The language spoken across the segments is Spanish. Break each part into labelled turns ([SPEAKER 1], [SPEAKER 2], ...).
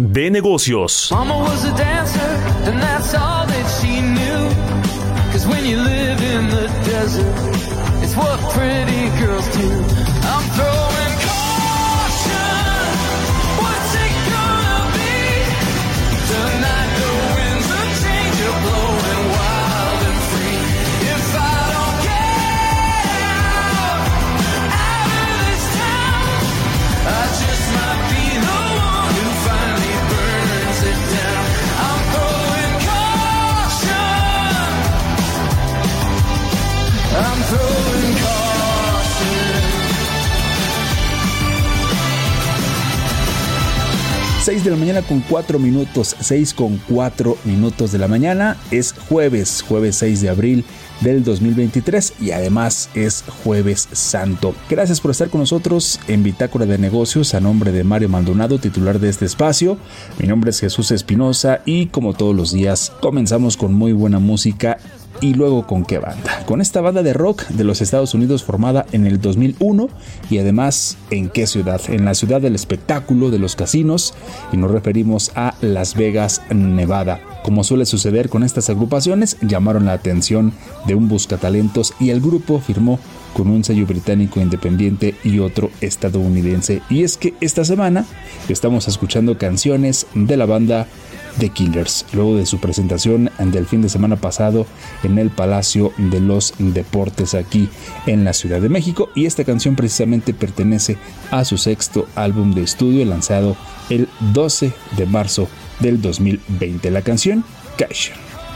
[SPEAKER 1] de negocios.
[SPEAKER 2] 6 de la mañana con 4 minutos, 6 con 4 minutos de la mañana. Es jueves, jueves 6 de abril del 2023 y además es jueves santo. Gracias por estar con nosotros en Bitácora de Negocios a nombre de Mario Maldonado, titular de este espacio. Mi nombre es Jesús Espinosa y como todos los días comenzamos con muy buena música y luego con qué banda. Con esta banda de rock de los Estados Unidos formada en el 2001 y además en qué ciudad? En la ciudad del espectáculo, de los casinos y nos referimos a Las Vegas, Nevada. Como suele suceder con estas agrupaciones, llamaron la atención de un buscatalentos y el grupo firmó con un sello británico independiente y otro estadounidense. Y es que esta semana estamos escuchando canciones de la banda The Killers, luego de su presentación del fin de semana pasado en el Palacio de los Deportes aquí en la Ciudad de México. Y esta canción precisamente pertenece a su sexto álbum de estudio lanzado el 12 de marzo del 2020. La canción Cash.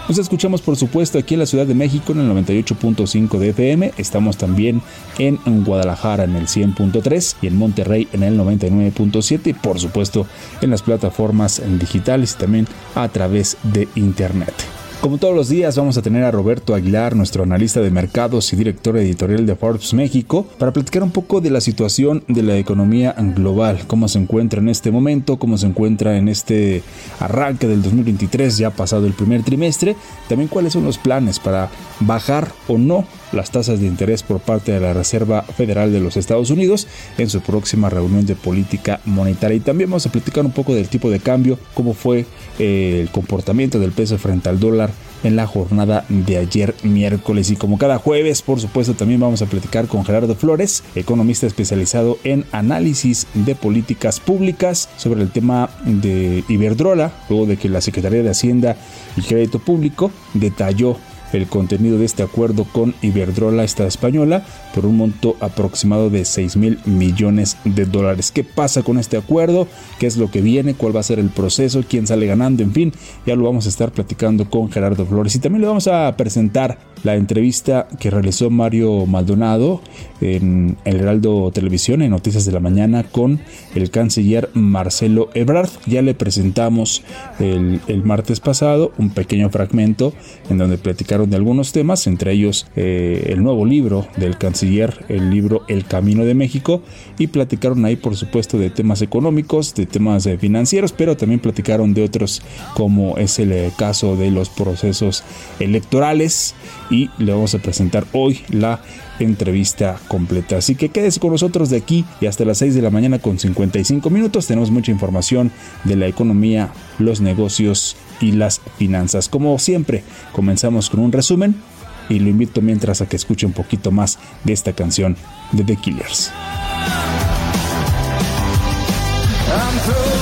[SPEAKER 2] Nos escuchamos por supuesto aquí en la Ciudad de México en el 98.5 de FM, estamos también en Guadalajara en el 100.3 y en Monterrey en el 99.7 y por supuesto en las plataformas digitales y también a través de internet. Como todos los días vamos a tener a Roberto Aguilar, nuestro analista de mercados y director editorial de Forbes México, para platicar un poco de la situación de la economía global, cómo se encuentra en este momento, cómo se encuentra en este arranque del 2023, ya pasado el primer trimestre, también cuáles son los planes para bajar o no las tasas de interés por parte de la Reserva Federal de los Estados Unidos en su próxima reunión de política monetaria. Y también vamos a platicar un poco del tipo de cambio, cómo fue eh, el comportamiento del peso frente al dólar en la jornada de ayer miércoles. Y como cada jueves, por supuesto, también vamos a platicar con Gerardo Flores, economista especializado en análisis de políticas públicas sobre el tema de Iberdrola, luego de que la Secretaría de Hacienda y Crédito Público detalló el contenido de este acuerdo con Iberdrola, esta española, por un monto aproximado de 6 mil millones de dólares. ¿Qué pasa con este acuerdo? ¿Qué es lo que viene? ¿Cuál va a ser el proceso? ¿Quién sale ganando? En fin, ya lo vamos a estar platicando con Gerardo Flores y también le vamos a presentar la entrevista que realizó Mario Maldonado en El Heraldo Televisión en Noticias de la Mañana con el canciller Marcelo Ebrard. Ya le presentamos el, el martes pasado un pequeño fragmento en donde platicaron de algunos temas, entre ellos eh, el nuevo libro del canciller, el libro El Camino de México, y platicaron ahí por supuesto de temas económicos, de temas eh, financieros, pero también platicaron de otros como es el eh, caso de los procesos electorales y le vamos a presentar hoy la entrevista completa. Así que quédese con nosotros de aquí y hasta las 6 de la mañana con 55 minutos. Tenemos mucha información de la economía, los negocios y las finanzas. Como siempre, comenzamos con un resumen y lo invito mientras a que escuche un poquito más de esta canción de The Killers.
[SPEAKER 3] I'm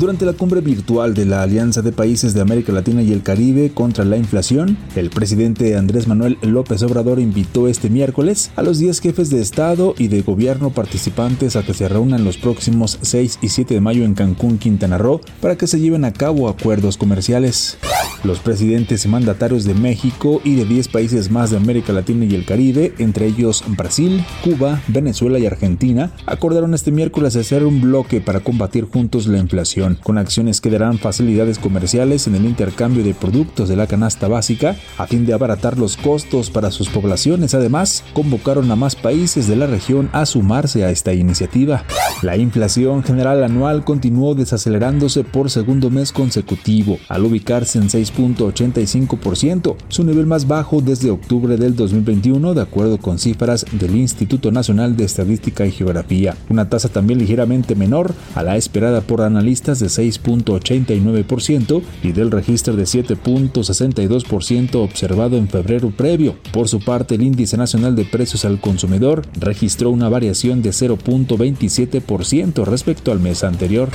[SPEAKER 2] Durante la cumbre virtual de la Alianza de Países de América Latina y el Caribe contra la inflación, el presidente Andrés Manuel López Obrador invitó este miércoles a los 10 jefes de Estado y de gobierno participantes a que se reúnan los próximos 6 y 7 de mayo en Cancún, Quintana Roo, para que se lleven a cabo acuerdos comerciales. Los presidentes y mandatarios de México y de 10 países más de América Latina y el Caribe, entre ellos Brasil, Cuba, Venezuela y Argentina, acordaron este miércoles hacer un bloque para combatir juntos la inflación, con acciones que darán facilidades comerciales en el intercambio de productos de la canasta básica a fin de abaratar los costos para sus poblaciones. Además, convocaron a más países de la región a sumarse a esta iniciativa. La inflación general anual continuó desacelerándose por segundo mes consecutivo, al ubicarse en 6 6.85%, su nivel más bajo desde octubre del 2021, de acuerdo con cifras del Instituto Nacional de Estadística y Geografía. Una tasa también ligeramente menor a la esperada por analistas de 6.89% y del registro de 7.62% observado en febrero previo. Por su parte, el índice nacional de precios al consumidor registró una variación de 0.27% respecto al mes anterior,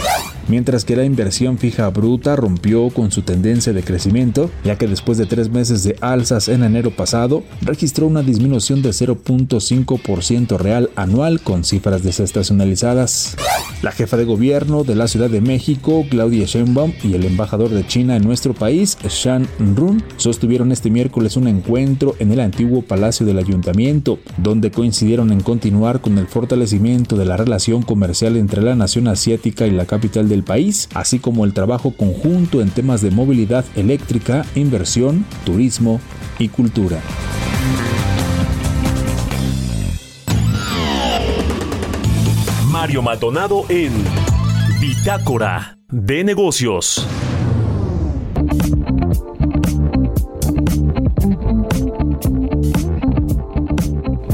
[SPEAKER 2] mientras que la inversión fija bruta rompió con su tendencia de crecimiento ya que después de tres meses de alzas en enero pasado, registró una disminución de 0.5% real anual con cifras desestacionalizadas. La jefa de gobierno de la Ciudad de México, Claudia Sheinbaum, y el embajador de China en nuestro país, Shan Run, sostuvieron este miércoles un encuentro en el antiguo Palacio del Ayuntamiento, donde coincidieron en continuar con el fortalecimiento de la relación comercial entre la nación asiática y la capital del país, así como el trabajo conjunto en temas de movilidad eléctrica, inversión, turismo y cultura.
[SPEAKER 1] Mario Maldonado en Bitácora de Negocios.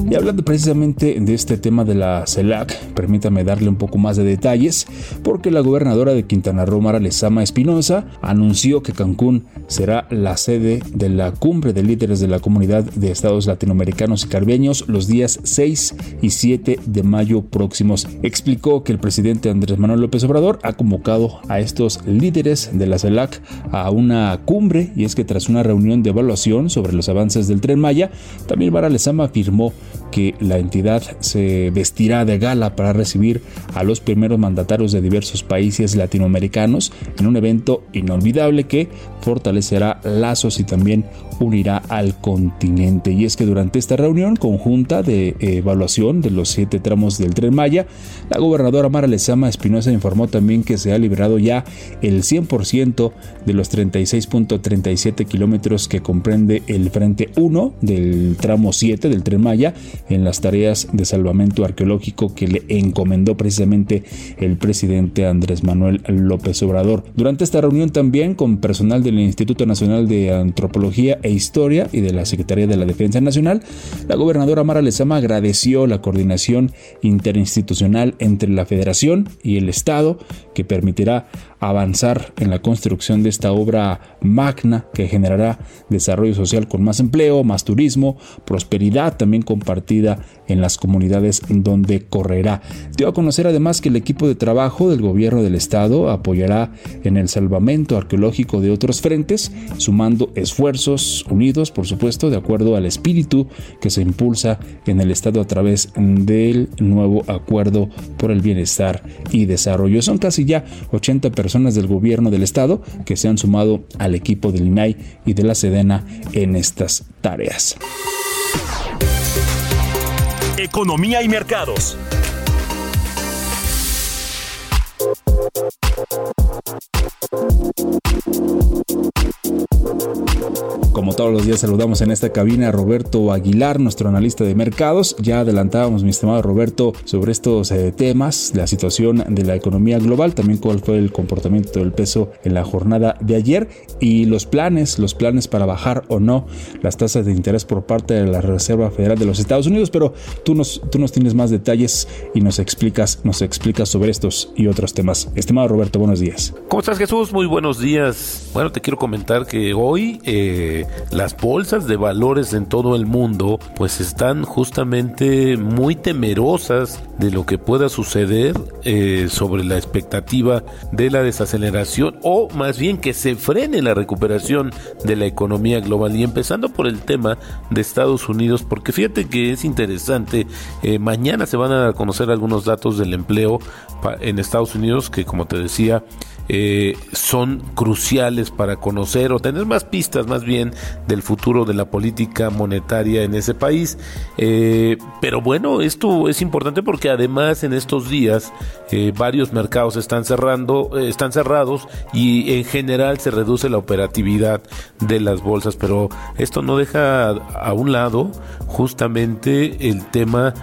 [SPEAKER 2] Y hablando precisamente de este tema de la CELAC, permítame darle un poco más de detalles, porque la gobernadora de Quintana Roo, Mara Lezama Espinosa, anunció que Cancún será la sede de la cumbre de líderes de la comunidad de estados latinoamericanos y caribeños los días 6 y 7 de mayo próximos. Explicó que el presidente Andrés Manuel López Obrador ha convocado a estos líderes de la CELAC a una cumbre y es que tras una reunión de evaluación sobre los avances del tren Maya, también Mara Lezama afirmó que la entidad se vestirá de gala para recibir a los primeros mandatarios de diversos países latinoamericanos en un evento inolvidable que fortalecerá lazos y también unirá al continente. Y es que durante esta reunión conjunta de evaluación de los siete tramos del tren Maya, la gobernadora Mara Lezama Espinosa informó también que se ha liberado ya el 100% de los 36.37 kilómetros que comprende el frente 1 del tramo 7 del tren Maya en las tareas de salvamento arqueológico que le encomendó precisamente el presidente Andrés Manuel López Obrador. Durante esta reunión también con personal del Instituto Nacional de Antropología e Historia y de la Secretaría de la Defensa Nacional, la gobernadora Mara Lezama agradeció la coordinación interinstitucional entre la Federación y el Estado que permitirá avanzar en la construcción de esta obra magna que generará desarrollo social con más empleo, más turismo, prosperidad también compartida en las comunidades donde correrá. Dio a conocer además que el equipo de trabajo del gobierno del estado apoyará en el salvamento arqueológico de otros frentes, sumando esfuerzos unidos, por supuesto, de acuerdo al espíritu que se impulsa en el estado a través del nuevo acuerdo por el bienestar y desarrollo. Son casi ya 80 personas personas del gobierno del estado que se han sumado al equipo del INAI y de la Sedena en estas tareas.
[SPEAKER 1] Economía y mercados.
[SPEAKER 2] Como todos los días saludamos en esta cabina a Roberto Aguilar, nuestro analista de mercados. Ya adelantábamos, mi estimado Roberto, sobre estos eh, temas, la situación de la economía global, también cuál fue el comportamiento del peso en la jornada de ayer y los planes, los planes para bajar o no las tasas de interés por parte de la Reserva Federal de los Estados Unidos. Pero tú nos, tú nos tienes más detalles y nos explicas, nos explicas sobre estos y otros temas. Estimado Roberto, buenos días.
[SPEAKER 4] ¿Cómo estás Jesús? Muy buenos días. Bueno, te quiero comentar que hoy eh, las bolsas de valores en todo el mundo pues están justamente muy temerosas de lo que pueda suceder eh, sobre la expectativa de la desaceleración o más bien que se frene la recuperación de la economía global. Y empezando por el tema de Estados Unidos porque fíjate que es interesante eh, mañana se van a conocer algunos datos del empleo en Estados Unidos que como te decía eh, son cruciales para conocer o tener más pistas más bien del futuro de la política monetaria en ese país. Eh, pero bueno, esto es importante porque además en estos días eh, varios mercados están cerrando, están cerrados y en general se reduce la operatividad de las bolsas. Pero esto no deja a un lado justamente el tema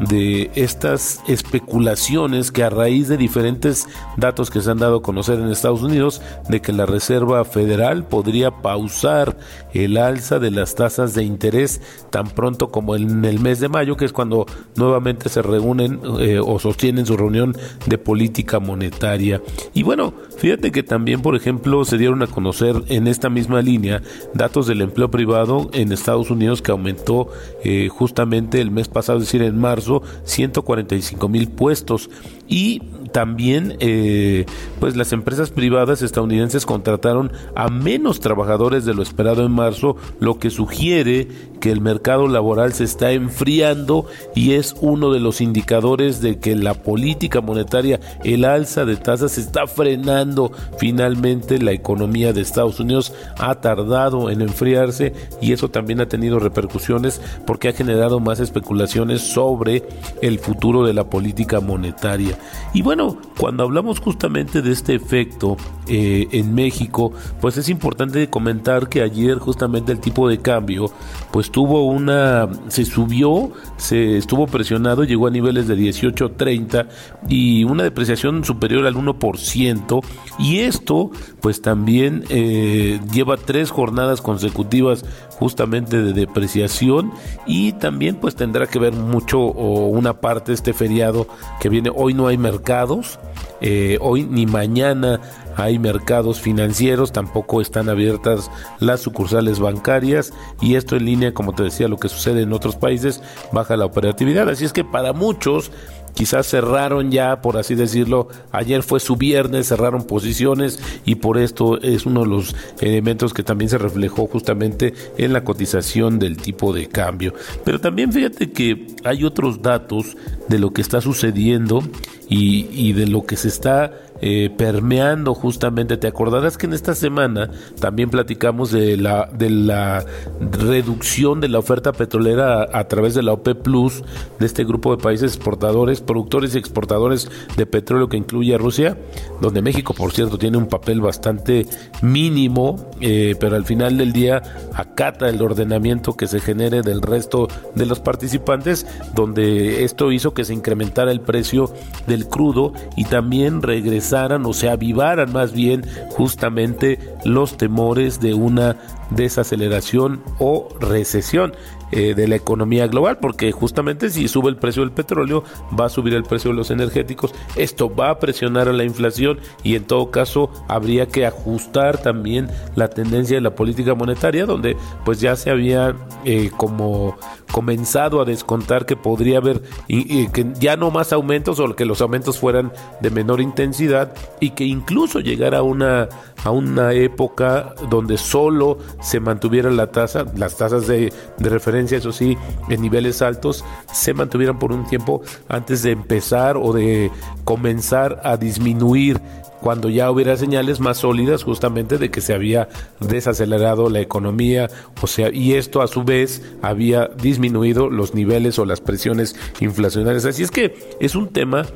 [SPEAKER 4] de estas especulaciones que a raíz de diferentes datos que se han dado a conocer en Estados Unidos de que la Reserva Federal podría pausar el alza de las tasas de interés tan pronto como en el mes de mayo, que es cuando nuevamente se reúnen eh, o sostienen su reunión de política monetaria. Y bueno, fíjate que también, por ejemplo, se dieron a conocer en esta misma línea datos del empleo privado en Estados Unidos que aumentó eh, justamente el mes pasado, es decir, en marzo 145 mil puestos y también eh, pues las empresas privadas estadounidenses contrataron a menos trabajadores de lo esperado en marzo, lo que sugiere que el mercado laboral se está enfriando y es uno de los indicadores de que la política monetaria, el alza de tasas está frenando finalmente la economía de Estados Unidos ha tardado en enfriarse y eso también ha tenido repercusiones porque ha generado más especulaciones sobre el futuro de la política monetaria. Y bueno, cuando hablamos justamente de este efecto eh, en México, pues es importante comentar que ayer justamente el tipo de cambio, pues tuvo una, se subió, se estuvo presionado, llegó a niveles de 18.30 y una depreciación superior al 1%. Y esto, pues también eh, lleva tres jornadas consecutivas justamente de depreciación y también pues tendrá que ver mucho o una parte este feriado que viene hoy no hay mercados eh, hoy ni mañana hay mercados financieros, tampoco están abiertas las sucursales bancarias y esto en línea, como te decía, lo que sucede en otros países, baja la operatividad. Así es que para muchos quizás cerraron ya, por así decirlo, ayer fue su viernes, cerraron posiciones y por esto es uno de los elementos que también se reflejó justamente en la cotización del tipo de cambio. Pero también fíjate que hay otros datos de lo que está sucediendo y, y de lo que se está eh, permeando justamente. Te acordarás que en esta semana también platicamos de la, de la reducción de la oferta petrolera a, través de la OP Plus, de este grupo de países exportadores, productores y exportadores de petróleo que incluye a Rusia, donde México, por cierto, tiene un papel bastante mínimo, eh, pero al final del día acata el ordenamiento que se genere del resto de los participantes, donde esto hizo que se incrementara el precio del crudo y también regresó o se avivaran más bien justamente los temores de una desaceleración o recesión. Eh, de la economía global, porque justamente si sube el precio del petróleo, va a subir el precio de los energéticos, esto va a presionar a la inflación y en todo caso habría que ajustar también la tendencia de la política monetaria, donde pues ya se había eh, como comenzado a descontar que podría haber y, que ya no más aumentos o que los aumentos fueran de menor intensidad y que incluso llegara a una a una época donde solo se mantuviera la tasa, las tasas de, de referencia eso sí, en niveles altos, se mantuvieran por un tiempo antes de empezar o de comenzar a disminuir cuando ya hubiera señales más sólidas justamente de que se había desacelerado la economía, o sea, y esto a su vez había disminuido los niveles o las presiones inflacionarias. Así es que es un tema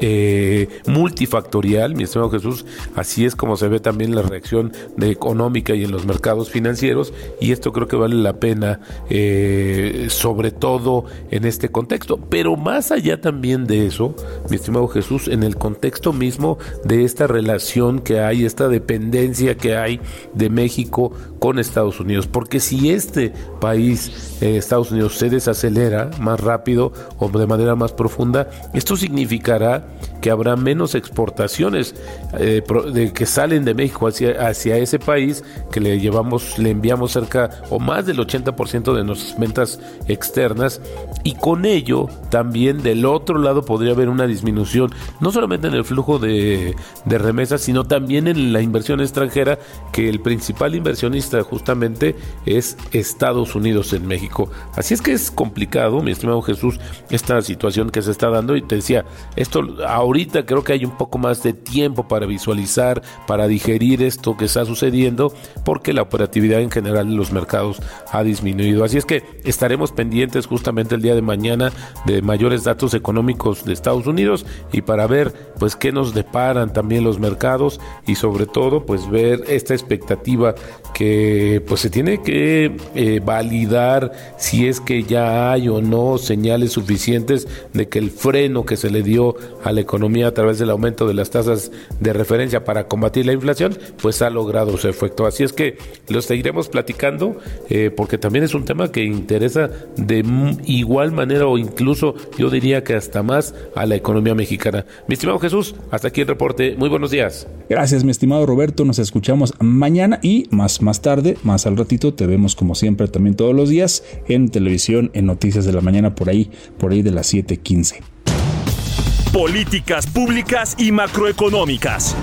[SPEAKER 4] eh, multifactorial, mi estimado Jesús, así es como se ve también la reacción de económica y en los mercados financieros, y esto creo que vale la pena, eh, sobre todo en este contexto. Pero más allá también de eso, mi estimado Jesús, en el contexto mismo de esta relación que hay, esta dependencia que hay de México con Estados Unidos, porque si este país, eh, Estados Unidos, se desacelera más rápido o de manera más profunda, esto significará que habrá menos exportaciones eh, de, que salen de México hacia, hacia ese país, que le llevamos, le enviamos cerca o más del 80% de nuestras ventas externas, y con ello también del otro lado podría haber una disminución, no solamente en el flujo de, de remesas, sino también en la inversión extranjera, que el principal inversionista justamente es Estados Unidos en México. Así es que es complicado, mi estimado Jesús, esta situación que se está dando, y te decía, esto ahorita creo que hay un poco más de tiempo para visualizar, para digerir esto que está sucediendo, porque la operatividad en general de los mercados ha disminuido. Así es que estaremos pendientes justamente el día de mañana de mayores datos económicos de Estados Unidos y para ver pues qué nos deparan también los mercados y sobre todo pues ver esta expectativa que pues se tiene que eh, validar si es que ya hay o no señales suficientes de que el freno que se le dio a la economía a través del aumento de las tasas de referencia para combatir la inflación, pues ha logrado su efecto. Así es que lo seguiremos platicando eh, porque también es un tema que interesa de igual manera o incluso yo diría que hasta más a la economía mexicana. Mi estimado Jesús, hasta aquí el reporte. Muy buenos días.
[SPEAKER 2] Gracias, mi estimado Roberto. Nos escuchamos mañana y más, más tarde, más al ratito, te vemos como siempre también todos los días en televisión, en Noticias de la Mañana, por ahí, por ahí de las 7:15.
[SPEAKER 1] Políticas públicas y macroeconómicas.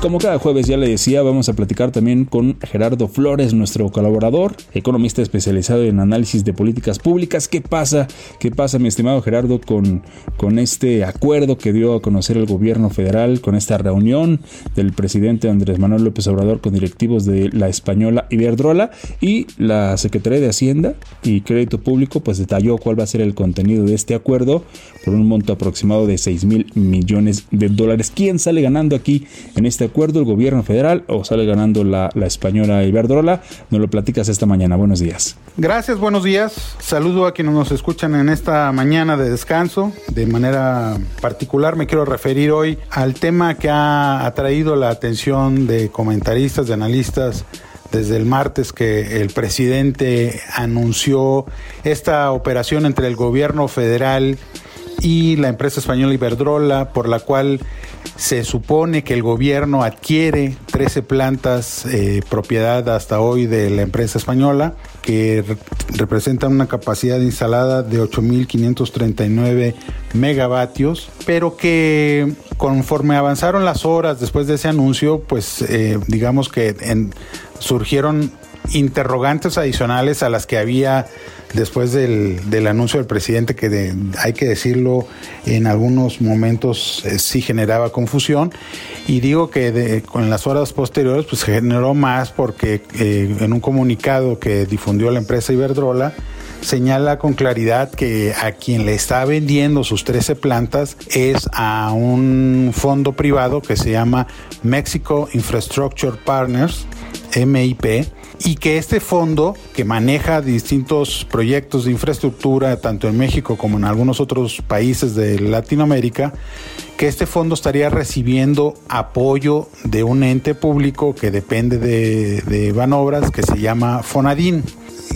[SPEAKER 2] Como cada jueves ya le decía, vamos a platicar también con Gerardo Flores, nuestro colaborador, economista especializado en análisis de políticas públicas. ¿Qué pasa? ¿Qué pasa, mi estimado Gerardo, con, con este acuerdo que dio a conocer el gobierno federal, con esta reunión del presidente Andrés Manuel López Obrador con directivos de la española Iberdrola y la Secretaría de Hacienda y Crédito Público pues detalló cuál va a ser el contenido de este acuerdo por un monto aproximado de 6 mil millones de dólares. ¿Quién sale ganando aquí en este acuerdo? ¿El gobierno federal o sale ganando la, la española Iberdrola? Nos lo platicas esta mañana. Buenos días.
[SPEAKER 5] Gracias, buenos días. Saludo a quienes nos escuchan en esta mañana de descanso. De manera particular me quiero referir hoy al tema que ha atraído la atención de comentaristas, de analistas desde el martes que el presidente anunció esta operación entre el gobierno federal y la empresa española Iberdrola, por la cual se supone que el gobierno adquiere 13 plantas eh, propiedad hasta hoy de la empresa española, que representan una capacidad instalada de 8.539 megavatios, pero que conforme avanzaron las horas después de ese anuncio, pues eh, digamos que surgieron interrogantes adicionales a las que había después del, del anuncio del presidente, que hay que decirlo, en algunos momentos eh, sí generaba confusión. Y digo que con las horas posteriores, pues generó más porque eh, en un comunicado que difundió la empresa Iberdrola, señala con claridad que a quien le está vendiendo sus 13 plantas es a un fondo privado que se llama Mexico Infrastructure Partners, MIP, y que este fondo que maneja distintos proyectos de infraestructura, tanto en México como en algunos otros países de Latinoamérica, que este fondo estaría recibiendo apoyo de un ente público que depende de, de Banobras, que se llama Fonadín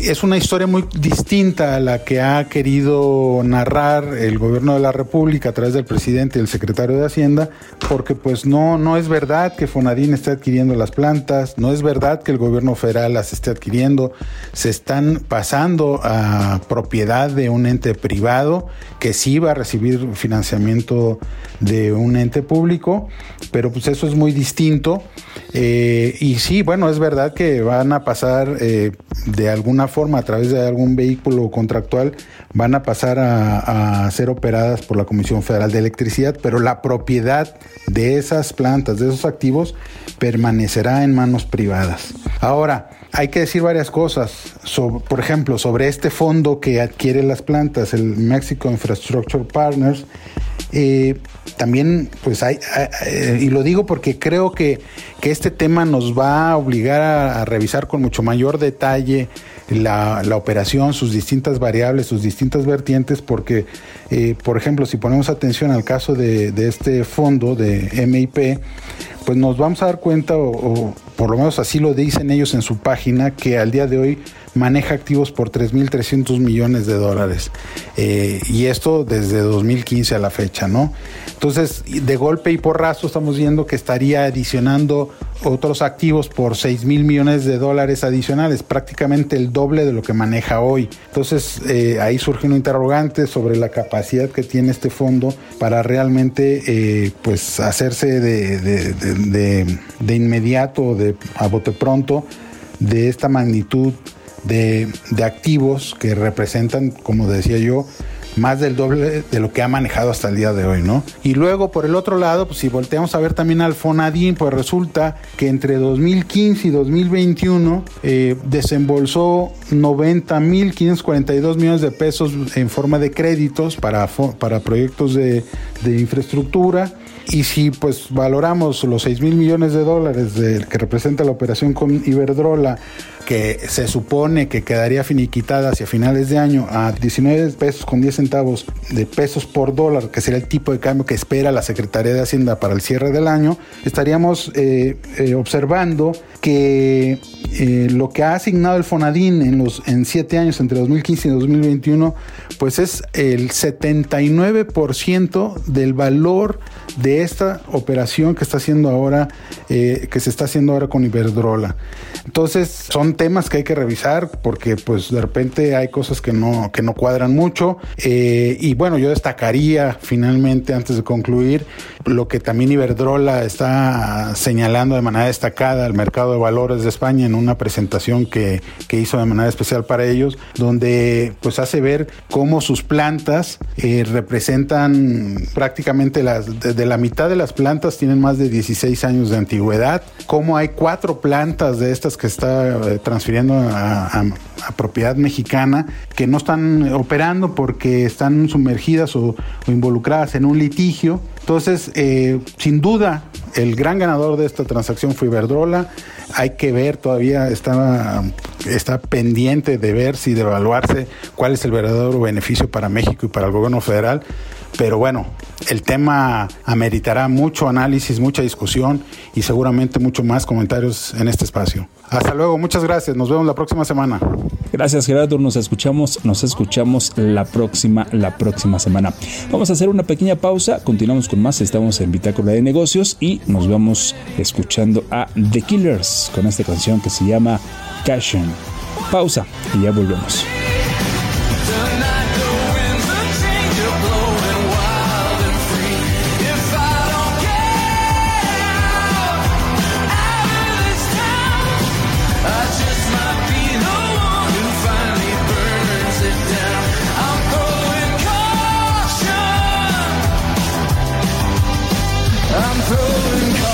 [SPEAKER 5] es una historia muy distinta a la que ha querido narrar el gobierno de la República a través del presidente y el secretario de Hacienda, porque pues no, no es verdad que Fonadín esté adquiriendo las plantas, no es verdad que el gobierno federal las esté adquiriendo, se están pasando a propiedad de un ente privado que sí va a recibir financiamiento de un ente público, pero pues eso es muy distinto. Eh, y sí, bueno, es verdad que van a pasar eh, de alguna forma, a través de algún vehículo contractual, van a pasar a, ser operadas por la Comisión Federal de Electricidad, pero la propiedad de esas plantas, de esos activos, permanecerá en manos privadas. Ahora, hay que decir varias cosas. por ejemplo, sobre este fondo que adquiere las plantas, el Mexico Infrastructure Partners, eh, también, pues hay, y lo digo porque creo que, que, este tema nos va a obligar a, revisar con mucho mayor detalle la, la, operación, sus distintas variables, sus distintas vertientes, porque, eh, por ejemplo, si ponemos atención al caso de, de este fondo de MIP, pues nos vamos a dar cuenta, o, por lo menos así lo dicen ellos en su página, que al día de hoy maneja activos por 3.300 millones de dólares. Eh, y esto desde 2015 a la fecha, ¿no? Entonces, de golpe y porrazo estamos viendo que estaría adicionando otros activos por 6 mil millones de dólares adicionales, prácticamente el doble de lo que maneja hoy. Entonces, eh, ahí surge un interrogante sobre la capacidad que tiene este fondo para realmente eh, pues hacerse de, de, de, inmediato, de, a bote pronto, de esta magnitud de, de activos que representan, como decía yo, más del doble de lo que ha manejado hasta el día de hoy, ¿no? Y luego, por el otro lado, pues si volteamos a ver también al Fonadín, pues resulta que entre 2015 y 2021 eh, desembolsó 90.542 millones de pesos en forma de créditos para, para proyectos de, de infraestructura. Y si pues valoramos los 6 mil millones de dólares que representa la operación con Iberdrola que se supone que quedaría finiquitada hacia finales de año a 19 pesos con 10 centavos de pesos por dólar, que sería el tipo de cambio que espera la Secretaría de Hacienda para el cierre del año, estaríamos eh, eh, observando que eh, lo que ha asignado el Fonadín en los en siete años entre 2015 y 2021, pues es el 79% del valor de esta operación que está haciendo ahora, que se está haciendo ahora con Iberdrola. Entonces, son temas que hay que revisar porque pues de repente hay cosas que no, que no cuadran mucho. Eh, y bueno, yo destacaría finalmente, antes de concluir, lo que también Iberdrola está señalando de manera destacada al mercado de valores de España en una presentación que, que hizo de manera especial para ellos, donde pues hace ver cómo sus plantas eh, representan prácticamente las, de, la mitad de las plantas tienen más de 16 años de antigüedad, cómo hay cuatro plantas de estas que está eh, transfiriendo a, propiedad mexicana que no están operando porque están sumergidas o, involucradas en un litigio. Entonces, eh, sin duda, el gran ganador de esta transacción fue Iberdrola. Hay que ver, todavía está, está pendiente de ver si de evaluarse cuál es el verdadero beneficio para México y para el gobierno federal. Pero bueno, el tema ameritará mucho análisis, mucha discusión y seguramente mucho más comentarios en este espacio. Hasta luego, muchas gracias. Nos vemos la próxima semana.
[SPEAKER 2] Gracias, Gerardo. Nos escuchamos, nos escuchamos la próxima, la próxima semana. Vamos a hacer una pequeña pausa. Continuamos con más. Estamos en Bitácora de Negocios y nos vamos escuchando a The Killers con esta canción que se llama Cashion. Pausa y ya volvemos.
[SPEAKER 3] Be the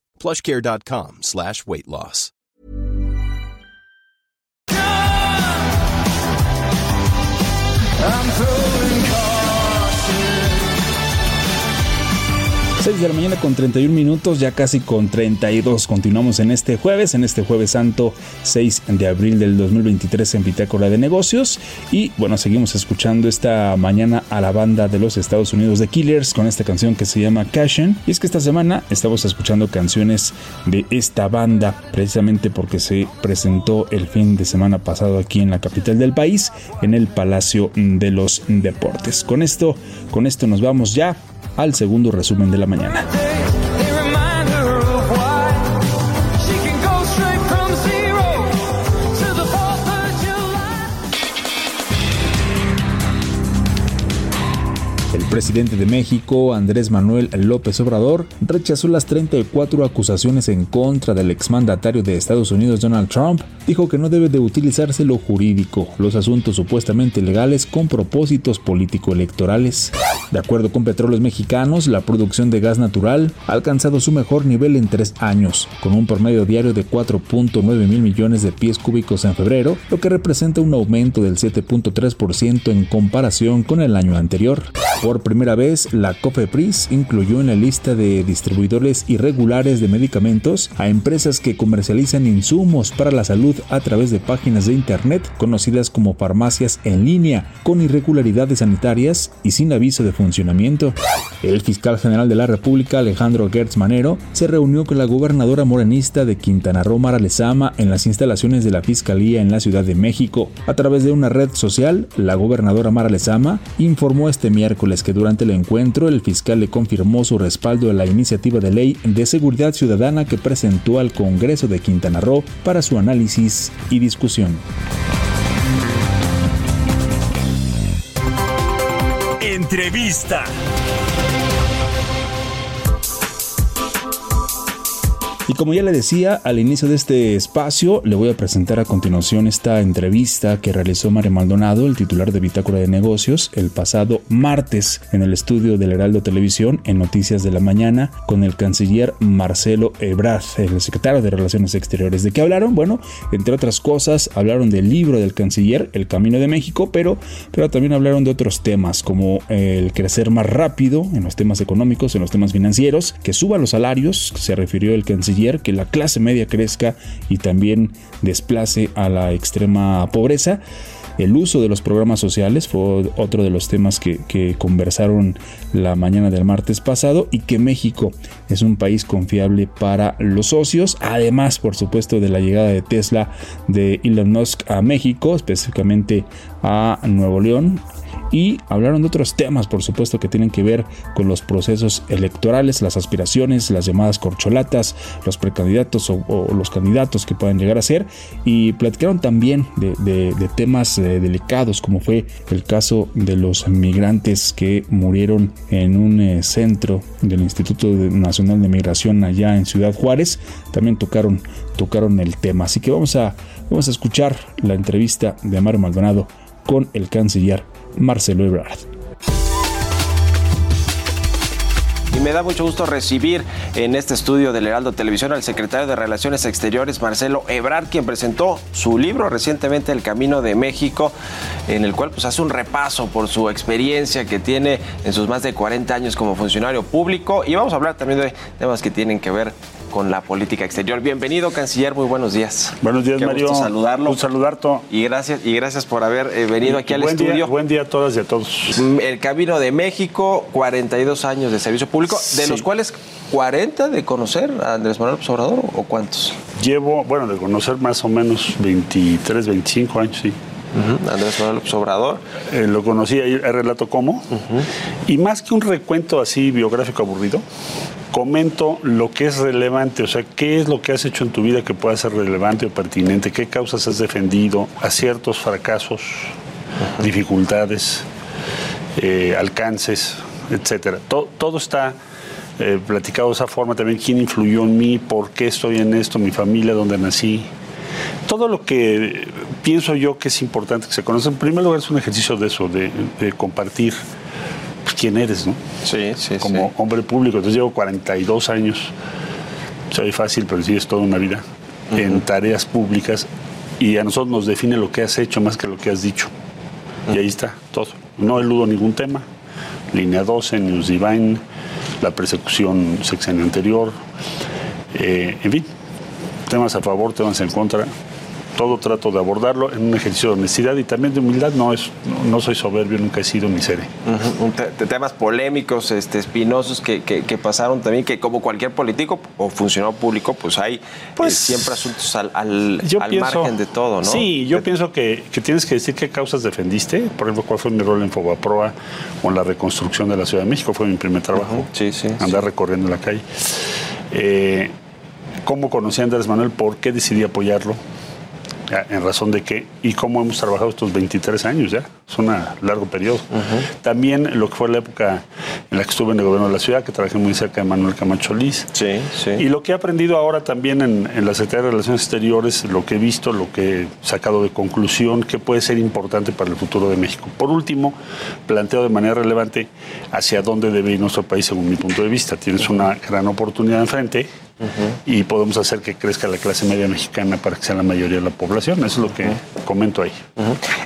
[SPEAKER 6] plushcare.com slash weight loss.
[SPEAKER 3] I'm throwing
[SPEAKER 2] 6 de la mañana con 31 minutos, ya casi con 32. Continuamos en este jueves, en este jueves santo 6 de abril del 2023 en Bitácora de Negocios. Y bueno, seguimos escuchando esta mañana a la banda de los Estados Unidos de Killers con esta canción que se llama Cashin. Y es que esta semana estamos escuchando canciones de esta banda precisamente porque se presentó el fin de semana pasado aquí en la capital del país, en el Palacio de los Deportes. Con esto, con esto nos vamos ya al segundo resumen de la mañana. El presidente de México, Andrés Manuel López Obrador, rechazó las 34 acusaciones en contra del exmandatario de Estados Unidos Donald Trump. Dijo que no debe de utilizarse lo jurídico, los asuntos supuestamente legales con propósitos político-electorales. De acuerdo con Petróleos Mexicanos, la producción de gas natural ha alcanzado su mejor nivel en tres años, con un promedio diario de 4.9 mil millones de pies cúbicos en febrero, lo que representa un aumento del 7.3% en comparación con el año anterior. Por primera vez, la COFEPRIS incluyó en la lista de distribuidores irregulares de medicamentos a empresas que comercializan insumos para la salud a través de páginas de Internet conocidas como farmacias en línea, con irregularidades sanitarias y sin aviso de funcionamiento. El fiscal general de la República, Alejandro Gertz Manero, se reunió con la gobernadora morenista de Quintana Roo, Mara Lezama, en las instalaciones de la Fiscalía en la Ciudad de México. A través de una red social, la gobernadora Mara Lezama informó este miércoles que durante el encuentro el fiscal le confirmó su respaldo a la iniciativa de ley de seguridad ciudadana que presentó al Congreso de Quintana Roo para su análisis y discusión.
[SPEAKER 1] Entrevista.
[SPEAKER 2] Y como ya le decía al inicio de este espacio, le voy a presentar a continuación esta entrevista que realizó Mario Maldonado, el titular de Bitácora de Negocios, el pasado martes en el estudio del Heraldo Televisión en Noticias de la Mañana con el canciller Marcelo Ebrard, el secretario de Relaciones Exteriores. ¿De qué hablaron? Bueno, entre otras cosas, hablaron del libro del canciller, El Camino de México, pero, pero también hablaron de otros temas como el crecer más rápido en los temas económicos, en los temas financieros, que suba los salarios, se refirió el canciller que la clase media crezca y también desplace a la extrema pobreza. El uso de los programas sociales fue otro de los temas que, que, conversaron la mañana del martes pasado y que México es un país confiable para los socios. Además, por supuesto, de la llegada de Tesla de Elon Musk a México, específicamente a Nuevo León, y hablaron de otros temas, por supuesto, que tienen que ver con los procesos electorales, las aspiraciones, las llamadas corcholatas, los precandidatos o, los candidatos que puedan llegar a ser y platicaron también de, temas eh, delicados como fue el caso de los migrantes que murieron en un eh, centro del Instituto Nacional de Migración allá en Ciudad Juárez. También tocaron, tocaron el tema. Así que vamos a, vamos a escuchar la entrevista de Mario Maldonado con el canciller Marcelo Ebrard.
[SPEAKER 7] me da mucho gusto recibir en este estudio del Heraldo Televisión al secretario de Relaciones Exteriores, Marcelo Ebrard, quien presentó su libro recientemente, El Camino de México, en el cual pues, hace un repaso por su experiencia que tiene en sus más de 40 años como funcionario público. Y vamos a hablar también de temas que tienen que ver con la política exterior. Bienvenido, canciller, muy buenos días.
[SPEAKER 8] Buenos días,
[SPEAKER 7] Qué
[SPEAKER 8] Mario.
[SPEAKER 7] Gusto saludarlo.
[SPEAKER 8] Un saludarte.
[SPEAKER 7] Y gracias, y gracias por haber eh, venido aquí al
[SPEAKER 8] buen
[SPEAKER 7] estudio.
[SPEAKER 8] Día, buen día a todas y a todos.
[SPEAKER 7] Mm, El Camino de México, 42 años de servicio público, de los cuales 40 de conocer a Andrés Manuel López Obrador, ¿o cuántos?
[SPEAKER 8] Llevo, bueno, de conocer más o menos 23, 25 años, sí.
[SPEAKER 7] Andrés Manuel López Obrador.
[SPEAKER 8] Eh, lo conocí ahí, el relato cómo. Y más que un recuento así biográfico aburrido, comento lo que es relevante, o sea, qué es lo que has hecho en tu vida que pueda ser relevante o pertinente, qué causas has defendido, aciertos, fracasos, dificultades, eh, alcances, etcétera. To- todo está eh, platicado de esa forma también, quién influyó en mí, por qué estoy en esto, mi familia, dónde nací. Todo lo que pienso yo que es importante que se conozca, en primer lugar es un ejercicio de eso, de, de compartir pues, quién eres, ¿no?
[SPEAKER 7] Sí, sí,
[SPEAKER 8] Como
[SPEAKER 7] sí.
[SPEAKER 8] hombre público. Entonces llevo 42 años, soy fácil, pero sí es toda una vida, en tareas públicas y a nosotros nos define lo que has hecho más que lo que has dicho. Y ahí está, todo. No eludo ningún tema. Línea 12, News Divine, la persecución sexenio anterior, eh, en fin, temas a favor, temas en contra. Todo trato de abordarlo en un ejercicio de honestidad y también de humildad. No, es, no soy soberbio, nunca he sido
[SPEAKER 7] te- te- temas polémicos, este, espinosos que, que- que pasaron también, que como cualquier político o funcionario público, pues hay eh,
[SPEAKER 8] Pues,
[SPEAKER 7] siempre asuntos al, al-
[SPEAKER 8] pienso-
[SPEAKER 7] margen de todo, ¿no?
[SPEAKER 8] Sí, yo
[SPEAKER 7] De-
[SPEAKER 8] pienso que, que tienes que decir qué causas defendiste. Por ejemplo, cuál fue mi rol en Fobaproa o en la reconstrucción de la Ciudad de México. Fue mi primer trabajo.
[SPEAKER 7] Sí, sí,
[SPEAKER 8] Andar recorriendo la calle. Eh, ¿Cómo conocí a Andrés Manuel? ¿Por qué decidí apoyarlo? ¿En razón de qué? ¿Y cómo hemos trabajado estos 23 años ya? Es un largo periodo. También lo que fue la época en la que estuve en el gobierno de la ciudad, que trabajé muy cerca de Manuel Camacho Liz.
[SPEAKER 7] Sí, sí.
[SPEAKER 8] Y lo que he aprendido ahora también en, en la Secretaría de Relaciones Exteriores, lo que he visto, lo que he sacado de conclusión, que puede ser importante para el futuro de México. Por último, planteo de manera relevante hacia dónde debe ir nuestro país según mi punto de vista. Tienes una gran oportunidad enfrente y podemos hacer que crezca la clase media mexicana para que sea la mayoría de la población. Eso es lo que comento ahí.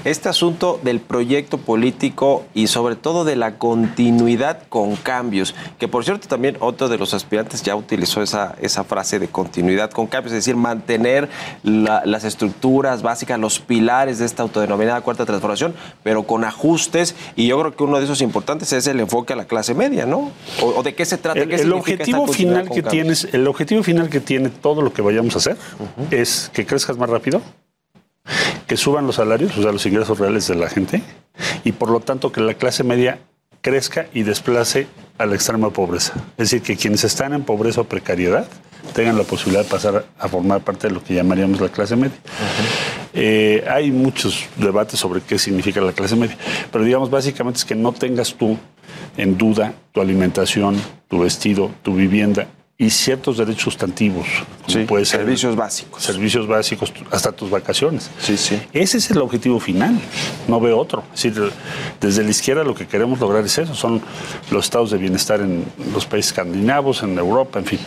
[SPEAKER 7] Este asunto del proyecto político y sobre todo de la continuidad con cambios, que por cierto también otro de los aspirantes ya utilizó esa, esa frase de continuidad con cambios, es decir, mantener la- las estructuras básicas, los pilares de esta autodenominada cuarta transformación, pero con ajustes y yo creo que uno de esos importantes es el enfoque a la clase media, ¿no? ¿O, o de qué se trata?
[SPEAKER 8] El,
[SPEAKER 7] ¿Qué
[SPEAKER 8] el
[SPEAKER 7] significa esta
[SPEAKER 8] objetivo final que
[SPEAKER 7] cambios?
[SPEAKER 8] tienes, el objetivo final que tiene todo lo que vayamos a hacer es que crezcas más rápido, que suban los salarios, o sea, los ingresos reales de la gente, y por lo tanto que la clase media crezca y desplace a la extrema pobreza. Es decir, que quienes están en pobreza o precariedad tengan la posibilidad de pasar a formar parte de lo que llamaríamos la clase media. Eh, hay muchos debates sobre qué significa la clase media, pero digamos básicamente es que no tengas tú en duda tu alimentación, tu vestido, tu vivienda y ciertos derechos sustantivos, como
[SPEAKER 7] Sí,
[SPEAKER 8] puede ser
[SPEAKER 7] servicios básicos.
[SPEAKER 8] servicios básicos, hasta tus vacaciones.
[SPEAKER 7] Sí, sí.
[SPEAKER 8] Ese es el objetivo final, no veo otro. Es decir, desde la izquierda lo que queremos lograr es eso, son los estados de bienestar en los países escandinavos, en Europa, en fin.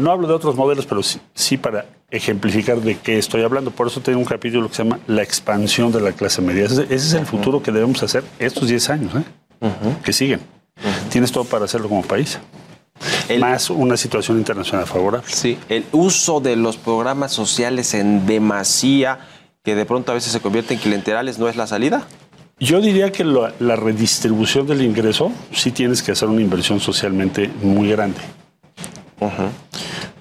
[SPEAKER 8] No hablo de otros modelos, pero sí, sí para ejemplificar de qué estoy hablando. Por eso tengo un capítulo que se llama La expansión de la clase media. Ese, ese es el futuro que debemos hacer estos 10 años, ¿eh? que siguen. Tienes todo para hacerlo como país.
[SPEAKER 7] El-
[SPEAKER 8] Más una situación internacional favorable.
[SPEAKER 7] Sí, el uso de los programas sociales en demasía, que de pronto a veces se convierten en clienterales, ¿no es la salida?
[SPEAKER 8] Yo diría que la, la redistribución del ingreso sí tienes que hacer una inversión socialmente muy grande.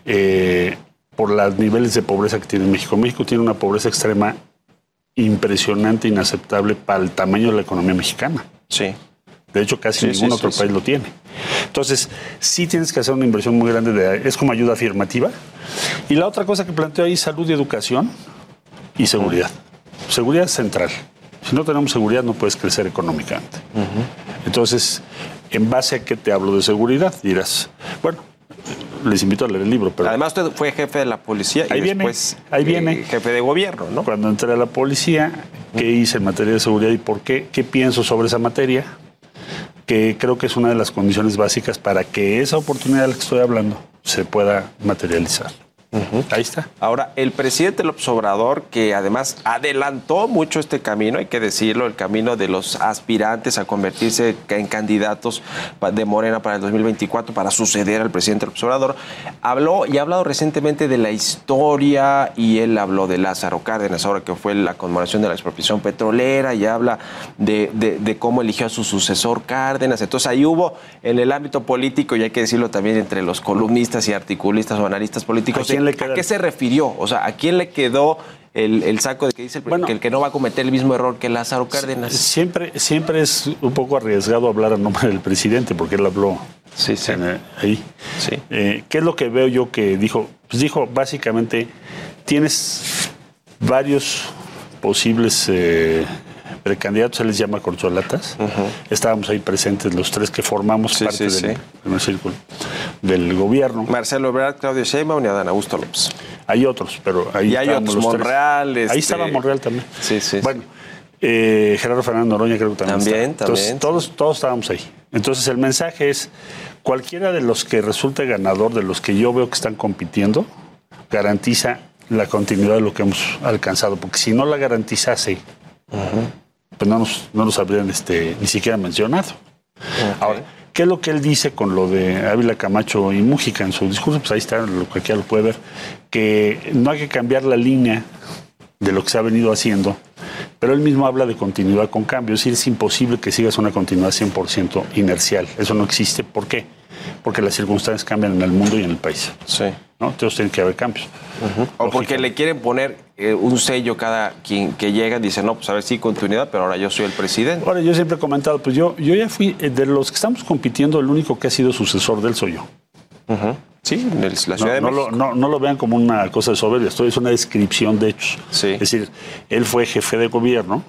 [SPEAKER 8] Eh, por los niveles de pobreza que tiene México. México tiene una pobreza extrema impresionante, inaceptable para el tamaño de la economía mexicana.
[SPEAKER 7] Sí.
[SPEAKER 8] De hecho, casi
[SPEAKER 7] Sí,
[SPEAKER 8] ningún
[SPEAKER 7] sí,
[SPEAKER 8] otro
[SPEAKER 7] sí,
[SPEAKER 8] país lo tiene. Entonces, sí tienes que hacer una inversión muy grande. De, es como ayuda afirmativa. Y la otra cosa que planteo ahí, salud y educación y seguridad. Seguridad central. Si no tenemos seguridad, no puedes crecer económicamente. Entonces, ¿en base a qué te hablo de seguridad? Dirás, bueno, les invito a leer el libro, pero
[SPEAKER 7] Además, usted fue jefe de la policía y
[SPEAKER 8] Ahí viene,
[SPEAKER 7] después
[SPEAKER 8] ahí
[SPEAKER 7] eh,
[SPEAKER 8] viene.
[SPEAKER 7] jefe de gobierno, ¿no?
[SPEAKER 8] cuando entré a la policía, ¿qué hice en materia de seguridad y por qué? ¿Qué pienso sobre esa materia? Que creo que es una de las condiciones básicas para que esa oportunidad de la que estoy hablando se pueda materializar. Ahí está.
[SPEAKER 7] Ahora, el presidente López Obrador, que además adelantó mucho este camino, hay que decirlo, el camino de los aspirantes a convertirse en candidatos de Morena para el 2024 para suceder al presidente López Obrador, habló y ha hablado recientemente de la historia y él habló de Lázaro Cárdenas, ahora que fue la conmemoración de la expropiación petrolera y habla de, de- de cómo eligió a su sucesor Cárdenas. Entonces ahí hubo en el ámbito político, y hay que decirlo también entre los columnistas y articulistas o analistas políticos,
[SPEAKER 8] ¿A quién
[SPEAKER 7] ¿A qué se refirió? O sea, ¿a quién le quedó el, el saco de que dice el,
[SPEAKER 8] Bueno.
[SPEAKER 7] que el que no va a cometer el mismo error que Lázaro Cárdenas?
[SPEAKER 8] Siempre, siempre es un poco arriesgado hablar a nombre del presidente, porque él habló
[SPEAKER 7] Sí, sí.
[SPEAKER 8] en, eh, ahí.
[SPEAKER 7] Sí.
[SPEAKER 8] Eh, ¿Qué es lo que veo yo que dijo? Pues dijo, básicamente, tienes varios posibles eh, precandidatos, él les llama corcholatas. Estábamos ahí presentes los tres que formamos
[SPEAKER 7] Sí,
[SPEAKER 8] parte
[SPEAKER 7] sí,
[SPEAKER 8] del
[SPEAKER 7] sí.
[SPEAKER 8] círculo del gobierno.
[SPEAKER 7] Marcelo Ebrard, Claudio Sheinbaum y Adán Augusto López.
[SPEAKER 8] Hay otros, pero ahí
[SPEAKER 7] Y hay otros. Monreal, este-
[SPEAKER 8] Ahí estaba Monreal también.
[SPEAKER 7] Sí, sí.
[SPEAKER 8] Bueno, eh, Gerardo Fernando Noroña creo que también.
[SPEAKER 7] También,
[SPEAKER 8] estaba. Entonces,
[SPEAKER 7] también,
[SPEAKER 8] Todos, todos estábamos ahí. Entonces el mensaje es, cualquiera de los que resulte ganador, de los que yo veo que están compitiendo, garantiza la continuidad de lo que hemos alcanzado. Porque si no la garantizase, pues no nos, no nos habrían este, ni siquiera mencionado. Ahora, ¿qué es lo que él dice con lo de Ávila Camacho y Mújica en su discurso? Pues ahí está, lo cualquiera lo puede ver, que no hay que cambiar la línea de lo que se ha venido haciendo, pero él mismo habla de continuidad con cambio, es decir, es imposible que sigas una continuidad 100% inercial, eso no existe, ¿por qué? Porque las circunstancias cambian en el mundo y en el país,
[SPEAKER 7] Sí.
[SPEAKER 8] ¿no? Entonces tiene que haber cambios.
[SPEAKER 7] O porque le quieren poner eh, un sello cada quien que llega, dice, no, pues a ver, sí, continuidad, pero ahora yo soy el presidente.
[SPEAKER 8] Ahora, yo siempre he comentado, pues yo, yo ya fui, eh, de los que estamos compitiendo, el único que ha sido sucesor de él soy yo.
[SPEAKER 7] Sí, en el- la Ciudad
[SPEAKER 8] No,
[SPEAKER 7] de
[SPEAKER 8] no
[SPEAKER 7] México.
[SPEAKER 8] lo, no- no lo vean como una cosa de soberbia, esto es una descripción de hechos.
[SPEAKER 7] Sí.
[SPEAKER 8] Es decir, él fue jefe de gobierno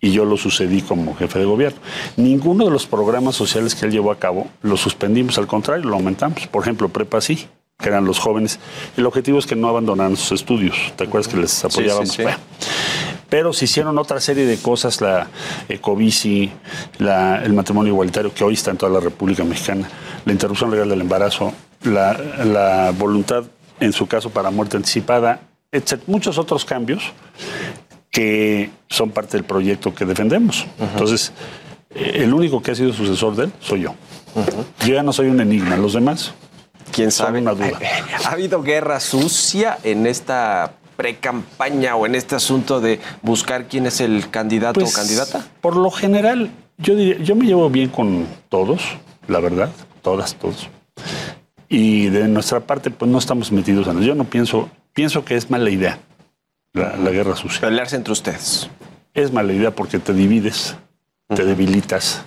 [SPEAKER 8] y yo lo sucedí como jefe de gobierno. Ninguno de los programas sociales que él llevó a cabo lo suspendimos, al contrario, lo aumentamos. Por ejemplo, Prepa sí, que eran los jóvenes. El objetivo es que no abandonaran sus estudios. ¿Te acuerdas que les apoyábamos?
[SPEAKER 7] sí.
[SPEAKER 8] Bueno, pero se hicieron otra serie de cosas, la ecobici, la- el matrimonio igualitario, que hoy está en toda la República Mexicana, la interrupción legal del embarazo, la, la voluntad, en su caso, para muerte anticipada, etc. Muchos otros cambios que son parte del proyecto que defendemos. Entonces, eh, el único que ha sido sucesor de él soy yo. Yo ya no soy un enigma, los demás.
[SPEAKER 7] ¿Quién
[SPEAKER 8] Son
[SPEAKER 7] sabe?
[SPEAKER 8] una duda.
[SPEAKER 7] ¿Ha habido guerra sucia en esta pre-campaña o en este asunto de buscar quién es el candidato
[SPEAKER 8] Pues,
[SPEAKER 7] o candidata?
[SPEAKER 8] Por lo general, yo diría, yo me llevo bien con todos, la verdad, todas, todos. Y de nuestra parte, pues no estamos metidos en eso. Yo no pienso, pienso que es mala idea la, la guerra sucia.
[SPEAKER 7] Pelearse entre ustedes.
[SPEAKER 8] Es mala idea porque te divides, te debilitas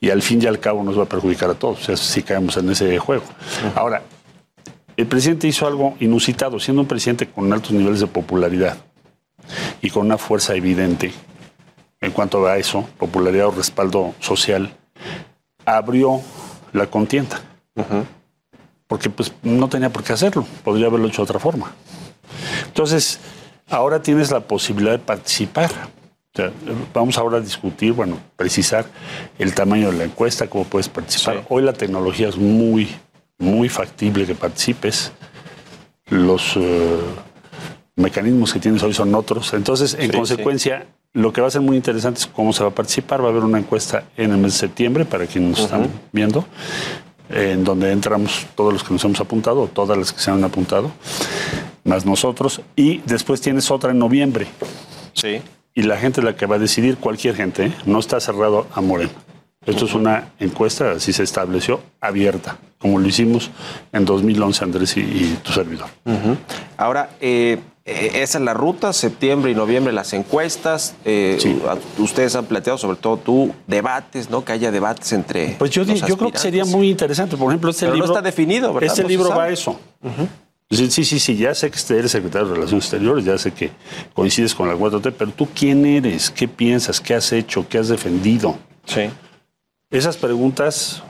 [SPEAKER 8] y al fin y al cabo nos va a perjudicar a todos o sea, si caemos en ese juego. Ahora, el presidente hizo algo inusitado, siendo un presidente con altos niveles de popularidad y con una fuerza evidente en cuanto a eso, popularidad o respaldo social, abrió la contienda. Porque pues no tenía por qué hacerlo, podría haberlo hecho de otra forma. Entonces, ahora tienes la posibilidad de participar. O sea, vamos ahora a discutir, bueno, precisar el tamaño de la encuesta, cómo puedes participar.
[SPEAKER 7] Sí.
[SPEAKER 8] Hoy la tecnología es muy, muy factible que participes. Los eh, mecanismos que tienes hoy son otros. Entonces, en
[SPEAKER 7] Sí,
[SPEAKER 8] consecuencia, lo que va a ser muy interesante es cómo se va a participar. Va a haber una encuesta en el mes de septiembre para quienes nos están viendo, en donde entramos todos los que nos hemos apuntado, o todas las que se han apuntado, más nosotros. Y después tienes otra en noviembre.
[SPEAKER 7] Sí.
[SPEAKER 8] Y la gente es la que va a decidir, cualquier gente, ¿eh? no está cerrado a Morena. Esto es una encuesta, así se estableció, abierta, como lo hicimos en 2011, Andrés y, y tu servidor.
[SPEAKER 7] Ahora, eh, eh, esa es la ruta, septiembre y noviembre las encuestas. eh,
[SPEAKER 8] Sí.
[SPEAKER 7] Ustedes han planteado, sobre todo tú, debates, ¿no? Que haya debates entre.
[SPEAKER 8] Pues yo,
[SPEAKER 7] los
[SPEAKER 8] yo creo que sería muy interesante. Por ejemplo, este
[SPEAKER 7] Pero no
[SPEAKER 8] libro.
[SPEAKER 7] está definido, ¿verdad?
[SPEAKER 8] Este
[SPEAKER 7] No
[SPEAKER 8] libro va a eso. Sí, sí, sí, sí, ya sé que eres secretario de Relaciones Exteriores, ya sé que coincides con la 4T, pero tú quién eres, qué piensas, qué has hecho, qué has defendido.
[SPEAKER 7] Sí.
[SPEAKER 8] Esas preguntas,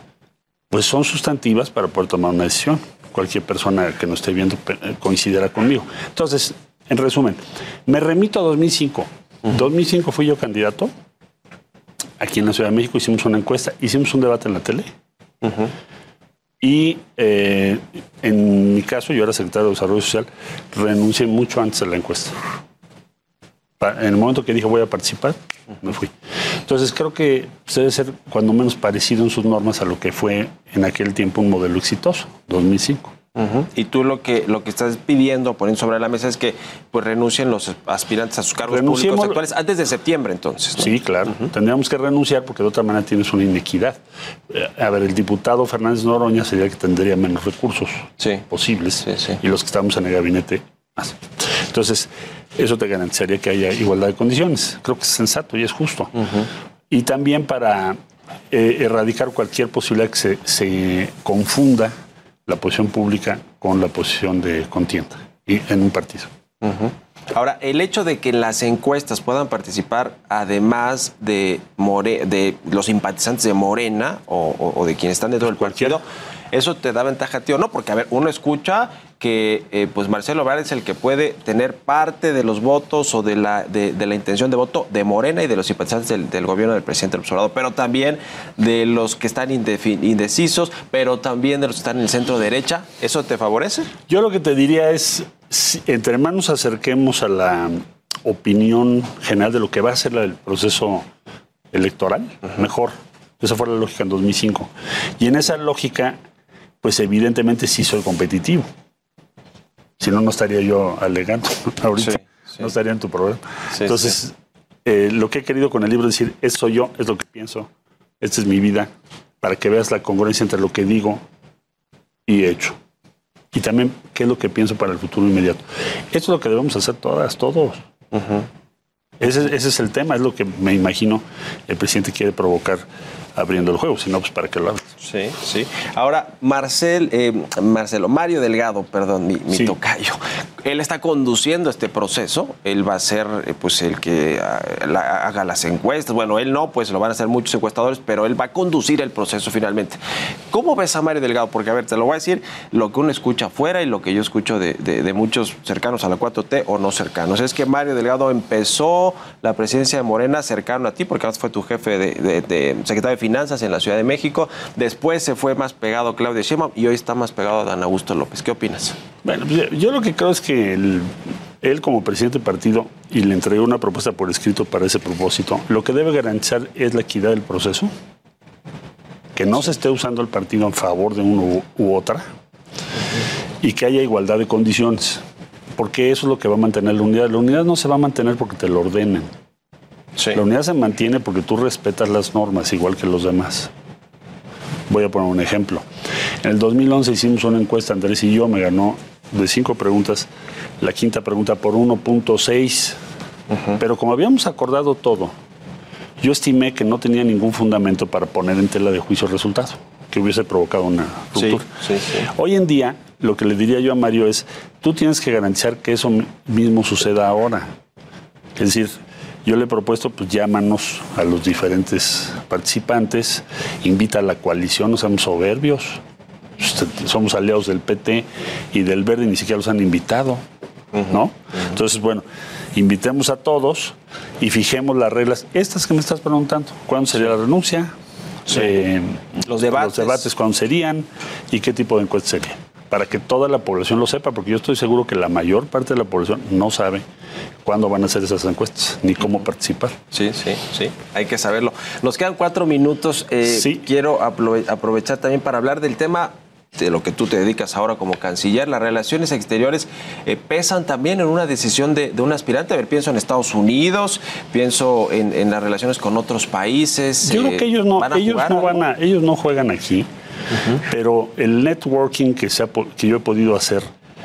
[SPEAKER 8] pues son sustantivas para poder tomar una decisión. Cualquier persona que nos esté viendo eh, coincidirá conmigo. Entonces, en resumen, me remito a 2005. 2005 fui yo candidato aquí en la Ciudad de México, hicimos una encuesta, hicimos un debate en la tele. Y eh, en mi caso, yo era secretario de Desarrollo Social, renuncié mucho antes de la encuesta. En el momento que dije voy a participar, me fui. Entonces creo que debe ser cuando menos parecido en sus normas a lo que fue en aquel tiempo un modelo exitoso, 2005.
[SPEAKER 7] Y tú lo que lo que estás pidiendo, poniendo sobre la mesa, es que pues renuncien los aspirantes a sus cargos públicos actuales antes de septiembre, entonces. ¿no?
[SPEAKER 8] Sí, claro. Tendríamos que renunciar porque de otra manera tienes una inequidad. Eh, A ver, el diputado Fernández Noroña sería el que tendría menos recursos
[SPEAKER 7] Sí.
[SPEAKER 8] posibles
[SPEAKER 7] Sí, sí.
[SPEAKER 8] y los que estamos en el gabinete más. Entonces, eso te garantizaría que haya igualdad de condiciones. Creo que es sensato y es justo. Y también para eh, erradicar cualquier posibilidad que se, se confunda la posición pública con la posición de contienda y en un partido.
[SPEAKER 7] Ahora, el hecho de que las encuestas puedan participar, además de, More- de los simpatizantes de Morena o, o- o de quienes están dentro del partido, ¿eso te da ventaja a ti o no? Porque, a ver, uno escucha que eh, pues Marcelo Ebrard es el que puede tener parte de los votos o de la, de, de la intención de voto de Morena y de los simpatizantes del, del gobierno del presidente López Obrador, pero también de los que están indecisos, pero también de los que están en el centro derecha. ¿Eso te favorece?
[SPEAKER 8] Yo lo que te diría es, si entre más nos acerquemos a la opinión general de lo que va a ser el proceso electoral, mejor. Esa fue la lógica en 2005. Y en esa lógica, pues evidentemente sí soy competitivo. Si no, no estaría yo alegando ahorita.
[SPEAKER 7] Sí, sí.
[SPEAKER 8] No estaría en tu programa.
[SPEAKER 7] Sí,
[SPEAKER 8] Entonces, eh, lo que he querido con el libro es decir, eso soy yo, es lo que pienso, esta es mi vida, para que veas la congruencia entre lo que digo y he hecho y también qué es lo que pienso para el futuro inmediato. Eso es lo que debemos hacer todas, todos. ese, ese es el tema, es lo que me imagino el presidente quiere provocar abriendo el juego, si no, pues para qué lo hables.
[SPEAKER 7] Sí, sí. Ahora, Marcel, eh, Marcelo, Mario Delgado, perdón, mi, mi
[SPEAKER 8] Sí.
[SPEAKER 7] tocayo, él está conduciendo este proceso, él va a ser eh, pues el que ah, la- haga las encuestas, bueno, él no, pues lo van a hacer muchos encuestadores, pero él va a conducir el proceso finalmente. ¿Cómo ves a Mario Delgado? Porque, a ver, te lo voy a decir, lo que uno escucha afuera y lo que yo escucho de, de- de muchos cercanos a la 4T o no cercanos, es que Mario Delgado empezó la presidencia de Morena cercano a ti, porque antes fue tu jefe de, de- de secretario de Finanzas en la Ciudad de México, después se fue más pegado a Claudia Sheinbaum y hoy está más pegado Dan Augusto López. ¿Qué opinas?
[SPEAKER 8] Bueno, pues, yo lo que creo es que él como presidente del partido, y le entregó una propuesta por escrito para ese propósito, lo que debe garantizar es la equidad del proceso, que no se esté usando el partido en favor de uno u otra, y que haya igualdad de condiciones, porque eso es lo que va a mantener la unidad. La unidad no se va a mantener porque te lo ordenen.
[SPEAKER 7] Sí.
[SPEAKER 8] La unidad se mantiene porque tú respetas las normas igual que los demás. Voy a poner un ejemplo. En el 2011 hicimos una encuesta, Andrés y yo, me ganó de cinco preguntas, la quinta pregunta por 1.6. Pero como habíamos acordado todo, yo estimé que no tenía ningún fundamento para poner en tela de juicio el resultado, que hubiese provocado una
[SPEAKER 7] Sí,
[SPEAKER 8] ruptura.
[SPEAKER 7] sí, sí.
[SPEAKER 8] Hoy en día, lo que le diría yo a Mario es, tú tienes que garantizar que eso mismo suceda ahora. Es decir, yo le he propuesto, pues llámanos a los diferentes participantes, invita a la coalición, no seamos soberbios. Usted- Somos aliados del PT y del Verde, ni siquiera los han invitado, ¿no? Entonces, bueno, invitemos a todos y fijemos las reglas. Estas que me estás preguntando, ¿cuándo sería la renuncia? Eh,
[SPEAKER 7] Los debates.
[SPEAKER 8] Los debates, ¿cuándo serían? ¿Y qué tipo de encuesta sería? Para que toda la población lo sepa, porque yo estoy seguro que la mayor parte de la población no sabe cuándo van a hacer esas encuestas, ni cómo participar.
[SPEAKER 7] Sí, sí, sí, hay que saberlo. Nos quedan cuatro minutos. eh,
[SPEAKER 8] Sí.
[SPEAKER 7] Quiero aprove- aprovechar también para hablar del tema de lo que tú te dedicas ahora como canciller. Las relaciones exteriores eh, pesan también en una decisión de, de un aspirante. A ver, pienso en Estados Unidos, pienso en, en las relaciones con otros países.
[SPEAKER 8] Yo
[SPEAKER 7] eh,
[SPEAKER 8] creo que ellos no,
[SPEAKER 7] ¿van a
[SPEAKER 8] ellos no van a, ellos no juegan aquí, pero el networking que, se ha que yo he podido hacer,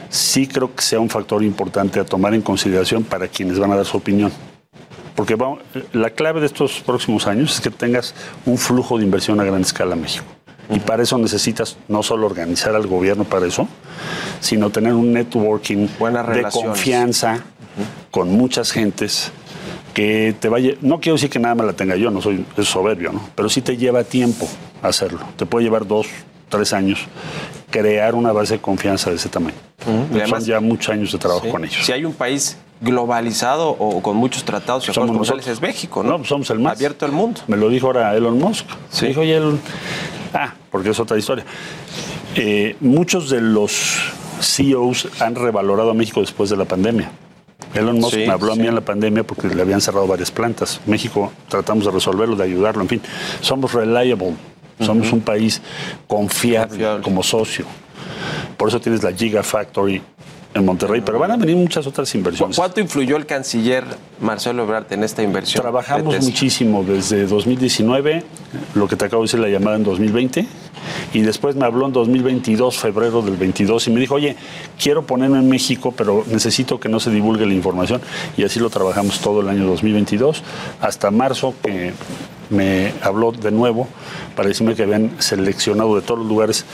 [SPEAKER 8] sí creo que sea un factor importante a tomar en consideración para quienes van a dar su opinión. Porque la clave de estos próximos años es que tengas un flujo de inversión a gran escala a México. Y para eso necesitas no solo organizar al gobierno para eso, sino tener un networking
[SPEAKER 7] Buenas
[SPEAKER 8] de
[SPEAKER 7] relaciones.
[SPEAKER 8] confianza con muchas gentes que te vaya, no quiero decir que nada más la tenga yo, no soy es soberbio, ¿no? Pero sí te lleva tiempo hacerlo. Te puede llevar dos, tres años crear una base de confianza de ese tamaño.
[SPEAKER 7] Además-
[SPEAKER 8] ya muchos años de trabajo
[SPEAKER 7] Sí.
[SPEAKER 8] con ellos.
[SPEAKER 7] Si hay un país globalizado o con muchos tratados y acuerdos
[SPEAKER 8] Somos
[SPEAKER 7] comerciales es México, ¿no?
[SPEAKER 8] No, pues somos el más.
[SPEAKER 7] Abierto al mundo.
[SPEAKER 8] Me lo dijo ahora Elon Musk.
[SPEAKER 7] Sí.
[SPEAKER 8] Me dijo, oye, Elon. Ah, porque es otra historia. Eh, muchos de los CEOs han revalorado a México después de la pandemia. Elon Musk
[SPEAKER 7] Sí,
[SPEAKER 8] me habló a mí en la pandemia porque le habían cerrado varias plantas. México tratamos de resolverlo, de ayudarlo, en fin. Somos reliable. Somos un país confiable,
[SPEAKER 7] Confiable.
[SPEAKER 8] como socio. Por eso tienes la Gigafactory en Monterrey, pero van a venir muchas otras
[SPEAKER 7] ¿Cu-
[SPEAKER 8] inversiones.
[SPEAKER 7] ¿Cuánto influyó el canciller Marcelo Ebrard en esta inversión?
[SPEAKER 8] Trabajamos
[SPEAKER 7] de
[SPEAKER 8] muchísimo desde 2019, lo que te acabo de decir la llamada en 2020, y después me habló en 2022, febrero del 22, y me dijo, oye, quiero ponerme en México, pero necesito que no se divulgue la información, y así lo trabajamos todo el año 2022, hasta marzo que me habló de nuevo para decirme que habían seleccionado de todos los lugares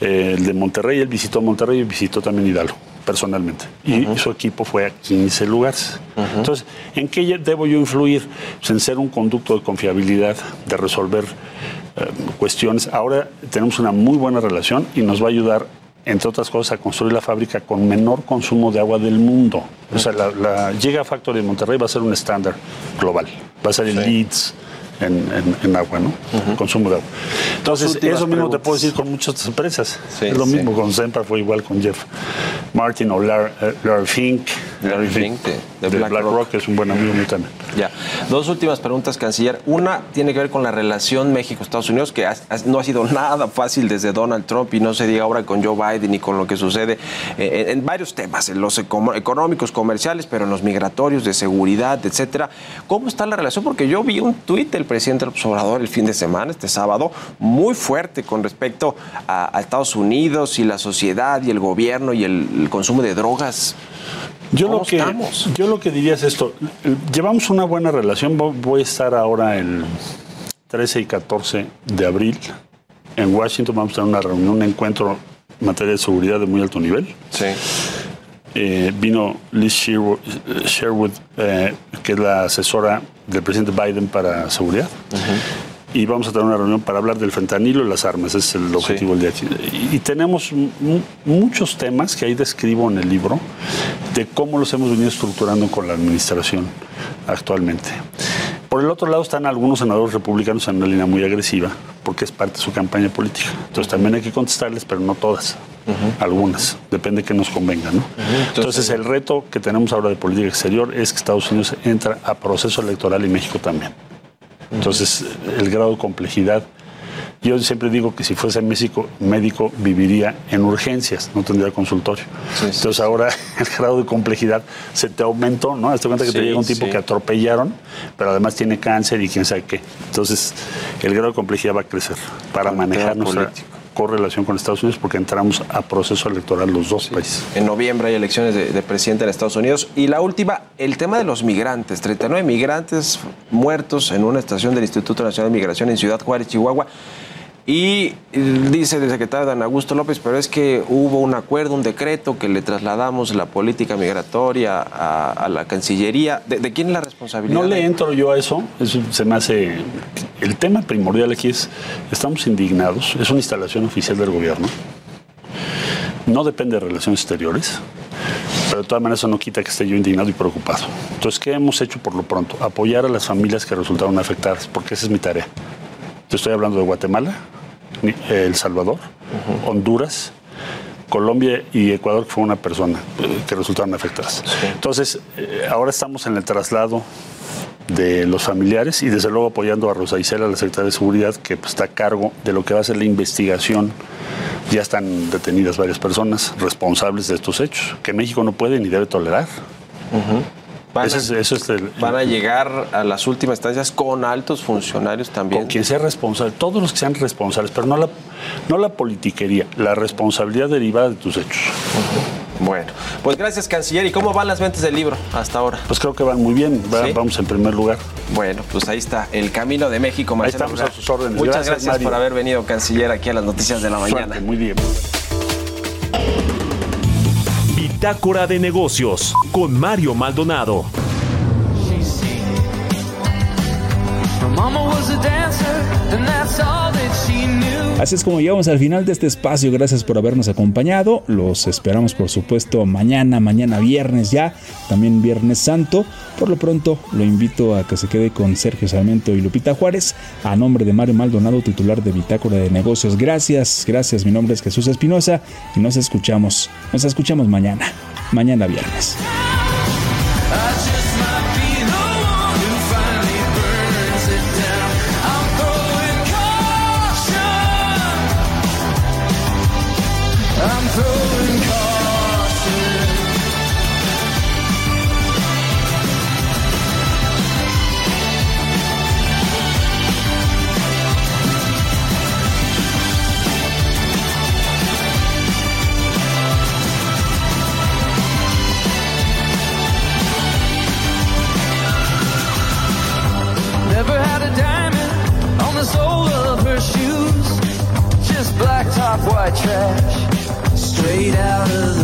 [SPEAKER 8] eh, el de Monterrey, él visitó Monterrey y visitó también Hidalgo personalmente. Y su equipo fue a 15 lugares. Entonces, ¿en qué debo yo influir? Pues en ser un conducto de confiabilidad, de resolver eh, cuestiones. Ahora tenemos una muy buena relación y nos va a ayudar, entre otras cosas, a construir la fábrica con menor consumo de agua del mundo. O sea, la, la Gigafactory de Monterrey va a ser un estándar global. Va a ser el Leeds en, en- en agua, ¿no? Consumo de agua. Entonces, eso mismo te puedo decir con muchas empresas.
[SPEAKER 7] Sí,
[SPEAKER 8] es lo
[SPEAKER 7] sí.
[SPEAKER 8] mismo con Sempra, fue igual con Jeff Martin o Larry, eh, Larry Fink.
[SPEAKER 7] Larry Fink, de- de BlackRock.
[SPEAKER 8] BlackRock, que es un buen amigo mío también.
[SPEAKER 7] Ya. Dos últimas preguntas, canciller. Una tiene que ver con la relación México-Estados Unidos, que ha- no ha sido nada fácil desde Donald Trump y no se diga ahora con Joe Biden y con lo que sucede eh, en, en varios temas, en los económicos, comerciales, pero en los migratorios, de seguridad, etcétera. ¿Cómo está la relación? Porque yo vi un tuit del presidente López Obrador el fin de semana, este sábado, muy fuerte con respecto a, a Estados Unidos y la sociedad y el gobierno y el, el consumo de drogas.
[SPEAKER 8] Yo
[SPEAKER 7] ¿Cómo
[SPEAKER 8] lo, que,
[SPEAKER 7] estamos?
[SPEAKER 8] yo lo que diría es esto. Llevamos una buena relación. Vo- Voy a estar ahora el 13 y 14 de abril en Washington. Vamos a tener una reunión, un encuentro en materia de seguridad de muy alto nivel.
[SPEAKER 7] Sí.
[SPEAKER 8] Eh, vino Liz Sherwood, Sherwood, eh, que es la asesora del presidente Biden para seguridad. Y vamos a tener una reunión para hablar del fentanilo y las armas. Ese es el objetivo del día. Y, tenemos mu- muchos temas que ahí describo en el libro de cómo los hemos venido estructurando con la administración actualmente. Por el otro lado están algunos senadores republicanos en una línea muy agresiva, porque es parte de su campaña política. Entonces también hay que contestarles, pero no todas. Algunas, depende que nos convenga, ¿no? Entonces, el reto que tenemos ahora de política exterior es que Estados Unidos entra a proceso electoral y México también. Entonces, el grado de complejidad, yo siempre digo que si fuese México, médico viviría en urgencias, no tendría consultorio.
[SPEAKER 7] Sí, sí,
[SPEAKER 8] Entonces ahora el grado de complejidad se te aumentó, ¿no? Hazte cuenta que te llega un tipo que atropellaron, pero además tiene cáncer y quién sabe qué. Entonces, el grado de complejidad va a crecer para manejar nuestra. Correlación con Estados Unidos porque entramos a proceso electoral los dos países.
[SPEAKER 7] En noviembre hay elecciones de, de presidente en Estados Unidos. Y la última, el tema de los migrantes. 39 migrantes muertos en una estación del Instituto Nacional de Migración en Ciudad Juárez, Chihuahua. Y eh, dice el secretario Dan Augusto López, pero es que hubo un acuerdo, un decreto que le trasladamos la política migratoria a, la Cancillería. ¿De, de quién es la responsabilidad?
[SPEAKER 8] No le entro yo a eso, eso se me hace... El tema primordial aquí es, estamos indignados, es una instalación oficial del gobierno, no depende de relaciones exteriores, pero de todas maneras eso no quita que esté yo indignado y preocupado. Entonces, ¿qué hemos hecho por lo pronto? Apoyar a las familias que resultaron afectadas, porque esa es mi tarea. Te estoy hablando de Guatemala, ni- El Salvador, Honduras, Colombia y Ecuador, que fue una persona eh, que resultaron afectadas. Entonces, eh, ahora estamos en el traslado de los familiares y desde luego apoyando a Rosa Isela, la secretaria de Seguridad, que pues, está a cargo de lo que va a ser la investigación. Ya están detenidas varias personas responsables de estos hechos, que México no puede ni debe tolerar.
[SPEAKER 7] Van,
[SPEAKER 8] Ese es-
[SPEAKER 7] a,
[SPEAKER 8] eso es el-
[SPEAKER 7] van a llegar a las últimas instancias con altos funcionarios también.
[SPEAKER 8] Con quien sea responsable, todos los que sean responsables, pero no la, no la politiquería, la responsabilidad derivada de tus hechos.
[SPEAKER 7] Bueno, pues gracias, canciller. ¿Y cómo van las ventas del libro hasta ahora?
[SPEAKER 8] Pues creo que van muy bien, vamos en primer lugar.
[SPEAKER 7] Bueno, pues ahí está, el camino de México, Marcelo
[SPEAKER 8] estamos a sus órdenes.
[SPEAKER 7] Muchas
[SPEAKER 8] Gracias,
[SPEAKER 7] por haber venido, canciller, aquí a las noticias de la mañana.
[SPEAKER 8] Suerte, muy bien.
[SPEAKER 1] Bitácora de negocios con Mario Maldonado.
[SPEAKER 2] Así es como llegamos al final de este espacio. Gracias por habernos acompañado. Los esperamos, por supuesto, mañana, mañana viernes ya, también Viernes Santo. Por lo pronto, lo invito a que se quede con Sergio Sarmiento y Lupita Juárez, a nombre de Mario Maldonado, titular de Bitácora de Negocios. Gracias, gracias. Mi nombre es Jesús Espinosa y nos escuchamos, nos escuchamos mañana, mañana viernes.
[SPEAKER 3] White trash, straight out of the